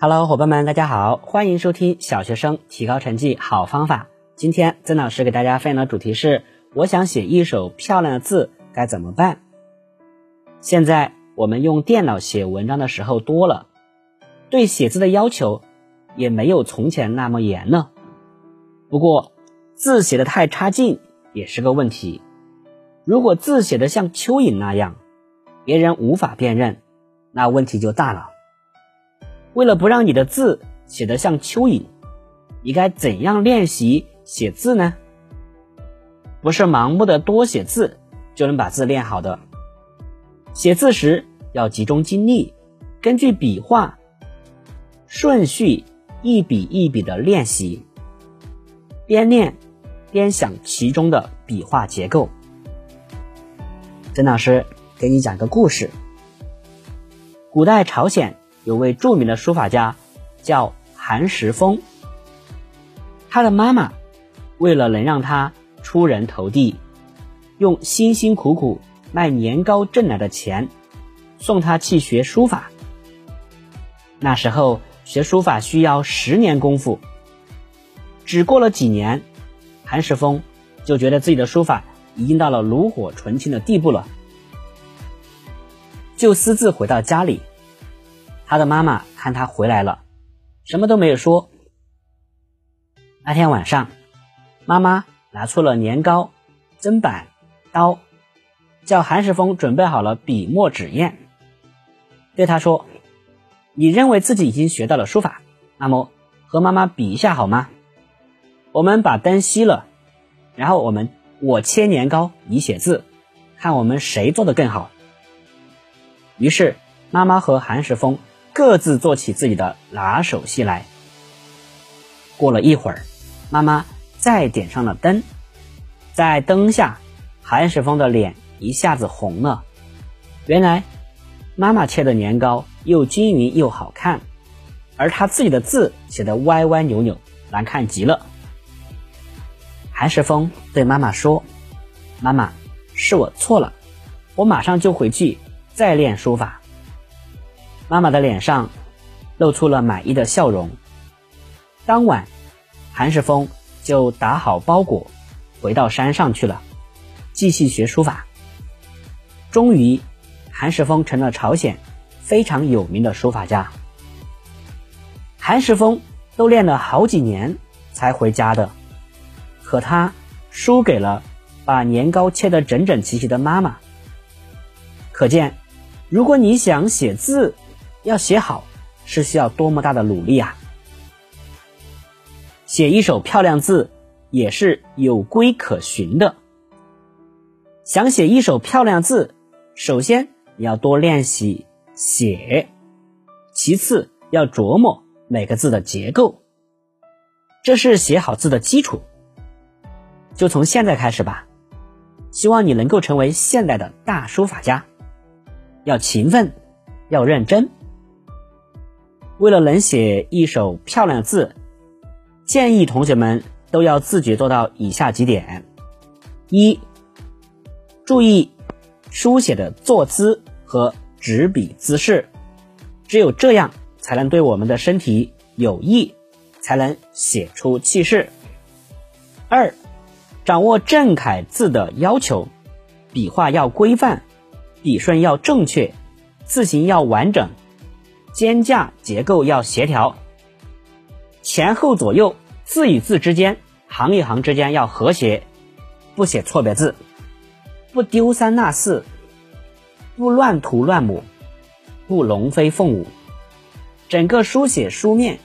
Hello，伙伴们，大家好，欢迎收听小学生提高成绩好方法。今天曾老师给大家分享的主题是：我想写一手漂亮的字，该怎么办？现在我们用电脑写文章的时候多了，对写字的要求也没有从前那么严了。不过字写的太差劲也是个问题。如果字写的像蚯蚓那样，别人无法辨认，那问题就大了。为了不让你的字写得像蚯蚓，你该怎样练习写字呢？不是盲目的多写字就能把字练好的。写字时要集中精力，根据笔画顺序一笔一笔的练习，边练边想其中的笔画结构。曾老师给你讲个故事。古代朝鲜有位著名的书法家，叫韩石峰。他的妈妈为了能让他出人头地，用辛辛苦苦卖年糕挣来的钱，送他去学书法。那时候学书法需要十年功夫，只过了几年，韩石峰就觉得自己的书法。已经到了炉火纯青的地步了，就私自回到家里。他的妈妈看他回来了，什么都没有说。那天晚上，妈妈拿出了年糕、砧板、刀，叫韩世峰准备好了笔墨纸砚，对他说：“你认为自己已经学到了书法，那么和妈妈比一下好吗？我们把灯熄了，然后我们。”我切年糕，你写字，看我们谁做的更好。于是，妈妈和韩石峰各自做起自己的拿手戏来。过了一会儿，妈妈再点上了灯，在灯下，韩石峰的脸一下子红了。原来，妈妈切的年糕又均匀又好看，而他自己的字写的歪歪扭扭，难看极了。韩世峰对妈妈说：“妈妈，是我错了，我马上就回去再练书法。”妈妈的脸上露出了满意的笑容。当晚，韩世峰就打好包裹，回到山上去了，继续学书法。终于，韩世峰成了朝鲜非常有名的书法家。韩世峰都练了好几年才回家的。可他输给了把年糕切得整整齐齐的妈妈。可见，如果你想写字要写好，是需要多么大的努力啊！写一手漂亮字也是有规可循的。想写一手漂亮字，首先你要多练习写，其次要琢磨每个字的结构，这是写好字的基础。就从现在开始吧，希望你能够成为现代的大书法家。要勤奋，要认真。为了能写一手漂亮字，建议同学们都要自觉做到以下几点：一、注意书写的坐姿和执笔姿势，只有这样才能对我们的身体有益，才能写出气势。二、掌握正楷字的要求，笔画要规范，笔顺要正确，字形要完整，间架结构要协调，前后左右字与字之间，行与行之间要和谐，不写错别字，不丢三落四，不乱涂乱抹，不龙飞凤舞，整个书写书面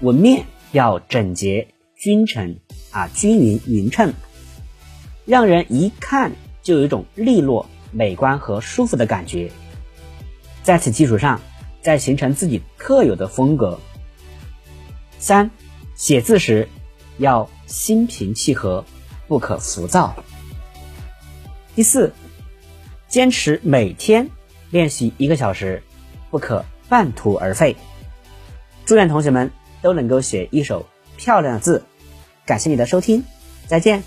纹面要整洁均称。啊，均匀匀称，让人一看就有一种利落、美观和舒服的感觉。在此基础上，再形成自己特有的风格。三，写字时要心平气和，不可浮躁。第四，坚持每天练习一个小时，不可半途而废。祝愿同学们都能够写一手漂亮的字。感谢你的收听，再见。